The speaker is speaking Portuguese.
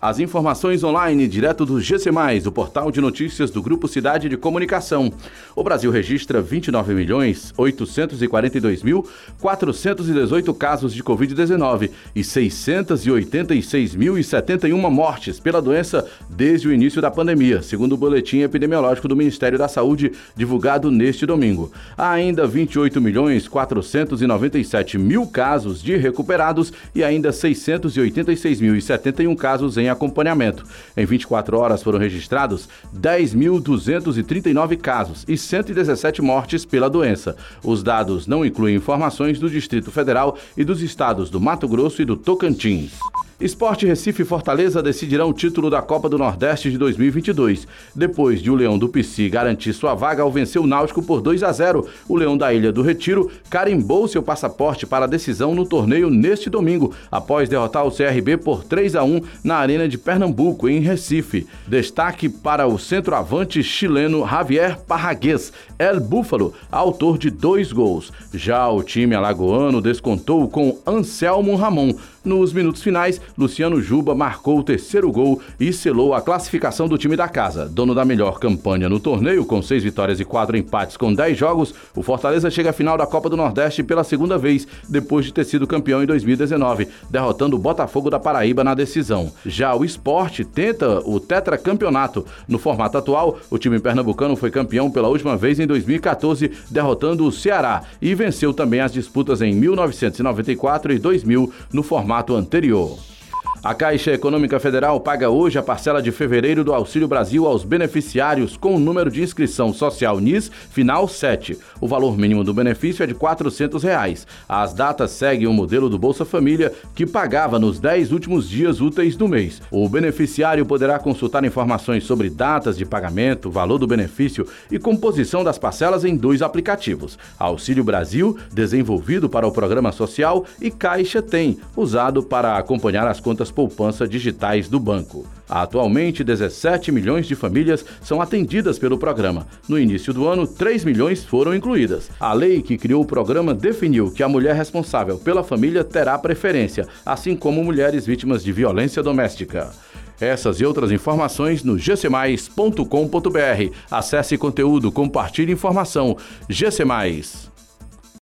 As informações online direto do GC+, o portal de notícias do Grupo Cidade de Comunicação. O Brasil registra 29.842.418 casos de Covid-19 e 686.071 mortes pela doença desde o início da pandemia, segundo o boletim epidemiológico do Ministério da Saúde, divulgado neste domingo. Há ainda 28.497.000 casos de recuperados e ainda 686.071 casos em acompanhamento. Em 24 horas foram registrados 10.239 casos e 117 mortes pela doença. Os dados não incluem informações do Distrito Federal e dos estados do Mato Grosso e do Tocantins. Esporte Recife e Fortaleza decidirão o título da Copa do Nordeste de 2022. Depois de o Leão do Pici garantir sua vaga ao vencer o Náutico por 2 a 0, o Leão da Ilha do Retiro carimbou seu passaporte para a decisão no torneio neste domingo, após derrotar o CRB por 3 a 1 na Arena de Pernambuco, em Recife. Destaque para o centroavante chileno Javier Parraguês, El Búfalo, autor de dois gols. Já o time alagoano descontou com Anselmo Ramon. Nos minutos finais, Luciano Juba marcou o terceiro gol e selou a classificação do time da casa. Dono da melhor campanha no torneio, com seis vitórias e quatro empates com dez jogos, o Fortaleza chega à final da Copa do Nordeste pela segunda vez, depois de ter sido campeão em 2019, derrotando o Botafogo da Paraíba na decisão. Já o esporte tenta o tetracampeonato. No formato atual, o time pernambucano foi campeão pela última vez em 2014, derrotando o Ceará, e venceu também as disputas em 1994 e 2000 no formato anterior. A Caixa Econômica Federal paga hoje a parcela de fevereiro do Auxílio Brasil aos beneficiários com o número de inscrição social NIS final 7. O valor mínimo do benefício é de 400 reais. As datas seguem o modelo do Bolsa Família, que pagava nos 10 últimos dias úteis do mês. O beneficiário poderá consultar informações sobre datas de pagamento, valor do benefício e composição das parcelas em dois aplicativos: Auxílio Brasil, desenvolvido para o programa social, e Caixa Tem, usado para acompanhar as contas poupança digitais do banco. Atualmente, 17 milhões de famílias são atendidas pelo programa. No início do ano, 3 milhões foram incluídas. A lei que criou o programa definiu que a mulher responsável pela família terá preferência, assim como mulheres vítimas de violência doméstica. Essas e outras informações no gcmais.com.br. Acesse conteúdo, compartilhe informação. GC Mais.